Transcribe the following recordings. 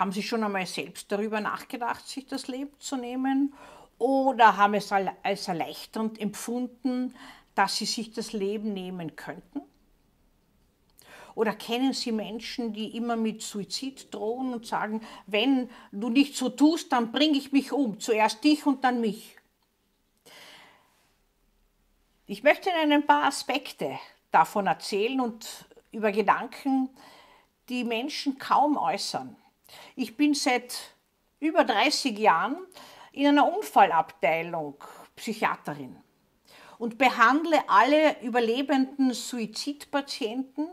Haben Sie schon einmal selbst darüber nachgedacht, sich das Leben zu nehmen? Oder haben es als erleichternd empfunden, dass Sie sich das Leben nehmen könnten? Oder kennen Sie Menschen, die immer mit Suizid drohen und sagen, wenn du nicht so tust, dann bringe ich mich um, zuerst dich und dann mich? Ich möchte Ihnen ein paar Aspekte davon erzählen und über Gedanken, die Menschen kaum äußern. Ich bin seit über 30 Jahren in einer Unfallabteilung Psychiaterin und behandle alle überlebenden Suizidpatienten,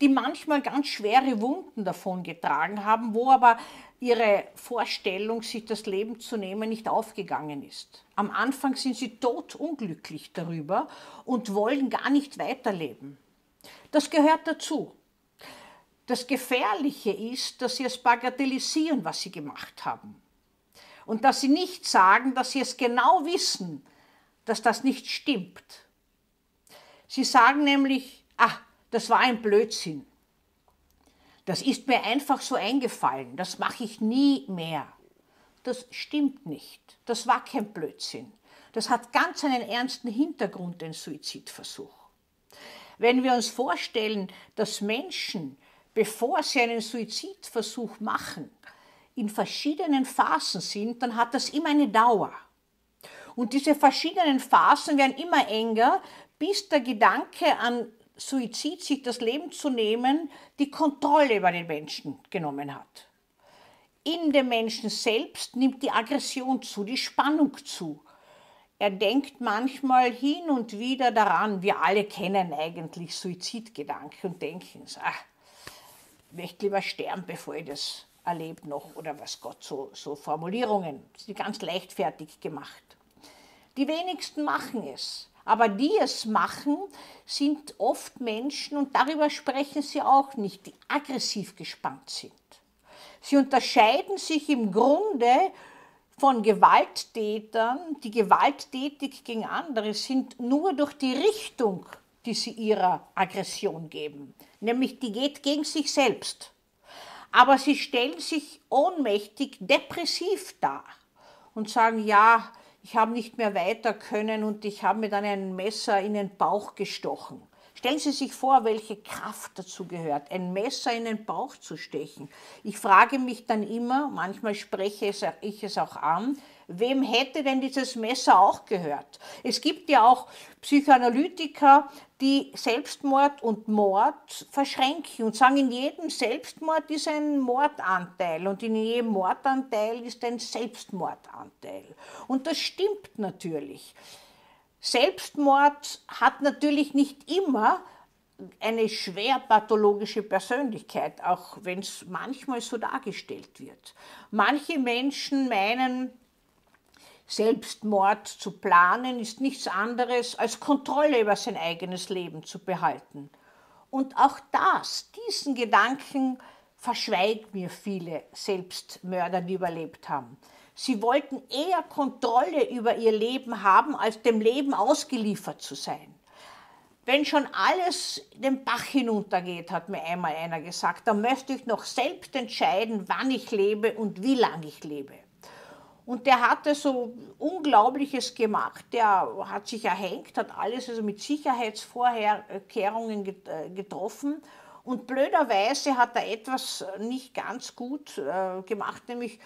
die manchmal ganz schwere Wunden davon getragen haben, wo aber ihre Vorstellung, sich das Leben zu nehmen, nicht aufgegangen ist. Am Anfang sind sie totunglücklich darüber und wollen gar nicht weiterleben. Das gehört dazu. Das Gefährliche ist, dass sie es bagatellisieren, was sie gemacht haben. Und dass sie nicht sagen, dass sie es genau wissen, dass das nicht stimmt. Sie sagen nämlich, ah, das war ein Blödsinn. Das ist mir einfach so eingefallen, das mache ich nie mehr. Das stimmt nicht. Das war kein Blödsinn. Das hat ganz einen ernsten Hintergrund, den Suizidversuch. Wenn wir uns vorstellen, dass Menschen, bevor sie einen Suizidversuch machen, in verschiedenen Phasen sind, dann hat das immer eine Dauer. Und diese verschiedenen Phasen werden immer enger, bis der Gedanke an Suizid, sich das Leben zu nehmen, die Kontrolle über den Menschen genommen hat. In dem Menschen selbst nimmt die Aggression zu, die Spannung zu. Er denkt manchmal hin und wieder daran, wir alle kennen eigentlich Suizidgedanken und denken, ach, möchte lieber sterben, bevor ich das erlebe noch oder was Gott, so, so Formulierungen, die ganz leichtfertig gemacht. Die wenigsten machen es. Aber die es machen, sind oft Menschen, und darüber sprechen sie auch nicht, die aggressiv gespannt sind. Sie unterscheiden sich im Grunde von Gewalttätern, die gewalttätig gegen andere sind, nur durch die Richtung, die sie ihrer Aggression geben. Nämlich die geht gegen sich selbst. Aber sie stellen sich ohnmächtig depressiv dar und sagen, ja, ich habe nicht mehr weiter können und ich habe mir dann ein Messer in den Bauch gestochen. Stellen Sie sich vor, welche Kraft dazu gehört, ein Messer in den Bauch zu stechen. Ich frage mich dann immer, manchmal spreche ich es auch an, wem hätte denn dieses Messer auch gehört? Es gibt ja auch Psychoanalytiker, die Selbstmord und Mord verschränken und sagen, in jedem Selbstmord ist ein Mordanteil und in jedem Mordanteil ist ein Selbstmordanteil. Und das stimmt natürlich. Selbstmord hat natürlich nicht immer eine schwer pathologische Persönlichkeit, auch wenn es manchmal so dargestellt wird. Manche Menschen meinen, Selbstmord zu planen ist nichts anderes als Kontrolle über sein eigenes Leben zu behalten. Und auch das, diesen Gedanken verschweigen mir viele Selbstmörder, die überlebt haben. Sie wollten eher Kontrolle über ihr Leben haben, als dem Leben ausgeliefert zu sein. Wenn schon alles den Bach hinuntergeht, hat mir einmal einer gesagt, dann möchte ich noch selbst entscheiden, wann ich lebe und wie lange ich lebe. Und der hatte so Unglaubliches gemacht. Der hat sich erhängt, hat alles also mit Sicherheitsvorkehrungen äh, getroffen. Und blöderweise hat er etwas nicht ganz gut äh, gemacht, nämlich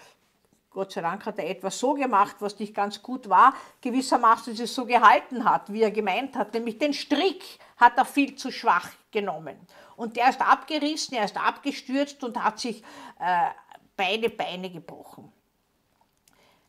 Gott sei Dank hat er etwas so gemacht, was nicht ganz gut war, gewissermaßen es so gehalten hat, wie er gemeint hat. Nämlich den Strick hat er viel zu schwach genommen. Und der ist abgerissen, er ist abgestürzt und hat sich äh, beide Beine gebrochen.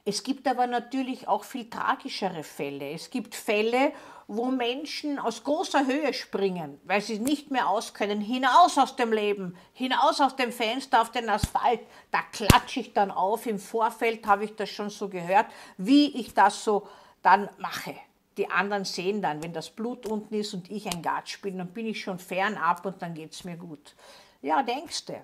Es gibt aber natürlich auch viel tragischere Fälle. Es gibt Fälle, wo Menschen aus großer Höhe springen, weil sie nicht mehr auskönnen, hinaus aus dem Leben, hinaus aus dem Fenster auf den Asphalt. Da klatsche ich dann auf. Im Vorfeld habe ich das schon so gehört, wie ich das so dann mache. Die anderen sehen dann, wenn das Blut unten ist und ich ein Gatsch bin, dann bin ich schon fernab und dann geht es mir gut. Ja, denkst du.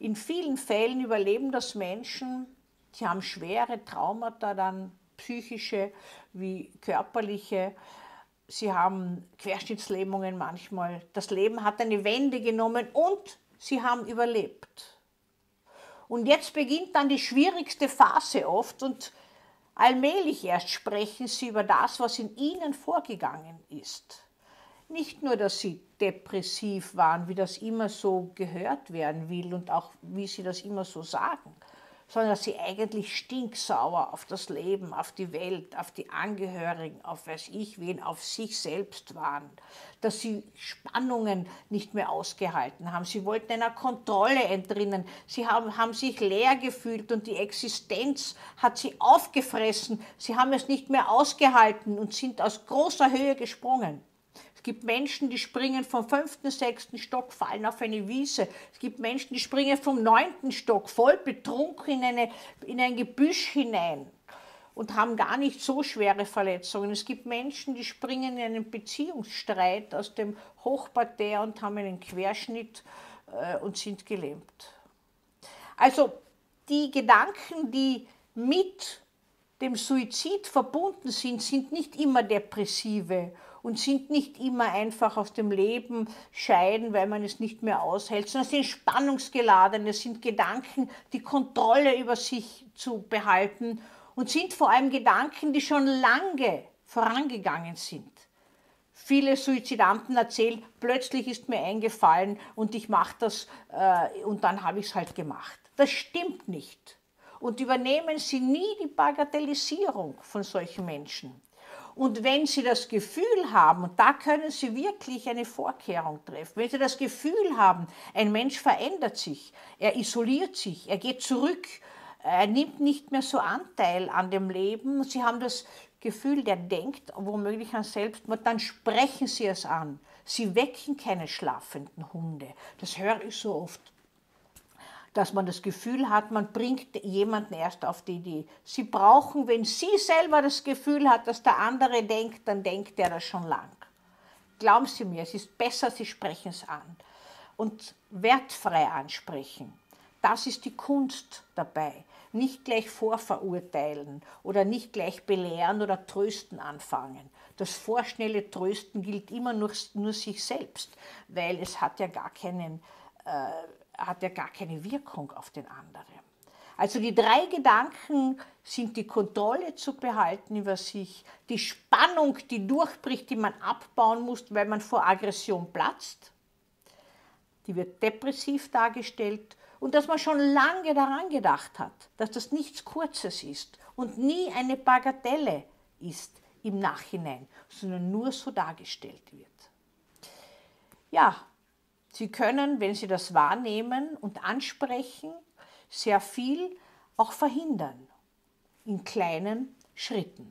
In vielen Fällen überleben das Menschen, Sie haben schwere Traumata, dann psychische wie körperliche. Sie haben Querschnittslähmungen manchmal. Das Leben hat eine Wende genommen und sie haben überlebt. Und jetzt beginnt dann die schwierigste Phase oft und allmählich erst sprechen sie über das, was in ihnen vorgegangen ist. Nicht nur, dass sie depressiv waren, wie das immer so gehört werden will und auch wie sie das immer so sagen, sondern dass sie eigentlich stinksauer auf das Leben, auf die Welt, auf die Angehörigen, auf weiß ich wen, auf sich selbst waren, dass sie Spannungen nicht mehr ausgehalten haben. Sie wollten einer Kontrolle entrinnen, sie haben, haben sich leer gefühlt und die Existenz hat sie aufgefressen, sie haben es nicht mehr ausgehalten und sind aus großer Höhe gesprungen. Es gibt Menschen, die springen vom fünften, sechsten Stock, fallen auf eine Wiese. Es gibt Menschen, die springen vom neunten Stock, voll betrunken in, eine, in ein Gebüsch hinein und haben gar nicht so schwere Verletzungen. Es gibt Menschen, die springen in einen Beziehungsstreit aus dem Hochparterre und haben einen Querschnitt äh, und sind gelähmt. Also die Gedanken, die mit dem Suizid verbunden sind, sind nicht immer depressive und sind nicht immer einfach aus dem Leben scheiden, weil man es nicht mehr aushält, sondern sind spannungsgeladene, sind Gedanken, die Kontrolle über sich zu behalten und sind vor allem Gedanken, die schon lange vorangegangen sind. Viele Suizidanten erzählen, plötzlich ist mir eingefallen und ich mache das äh, und dann habe ich es halt gemacht. Das stimmt nicht. Und übernehmen Sie nie die Bagatellisierung von solchen Menschen. Und wenn Sie das Gefühl haben, und da können Sie wirklich eine Vorkehrung treffen, wenn Sie das Gefühl haben, ein Mensch verändert sich, er isoliert sich, er geht zurück, er nimmt nicht mehr so Anteil an dem Leben, Sie haben das Gefühl, der denkt womöglich an Selbstmord, dann sprechen Sie es an. Sie wecken keine schlafenden Hunde. Das höre ich so oft dass man das Gefühl hat, man bringt jemanden erst auf die Idee. Sie brauchen, wenn sie selber das Gefühl hat, dass der andere denkt, dann denkt er das schon lang. Glauben Sie mir, es ist besser, Sie sprechen es an. Und wertfrei ansprechen. Das ist die Kunst dabei. Nicht gleich vorverurteilen oder nicht gleich belehren oder trösten anfangen. Das vorschnelle Trösten gilt immer nur, nur sich selbst, weil es hat ja gar keinen äh, hat ja gar keine Wirkung auf den anderen. Also die drei Gedanken sind die Kontrolle zu behalten über sich, die Spannung, die durchbricht, die man abbauen muss, weil man vor Aggression platzt. Die wird depressiv dargestellt und dass man schon lange daran gedacht hat, dass das nichts Kurzes ist und nie eine Bagatelle ist im Nachhinein, sondern nur so dargestellt wird. Ja, Sie können, wenn Sie das wahrnehmen und ansprechen, sehr viel auch verhindern in kleinen Schritten.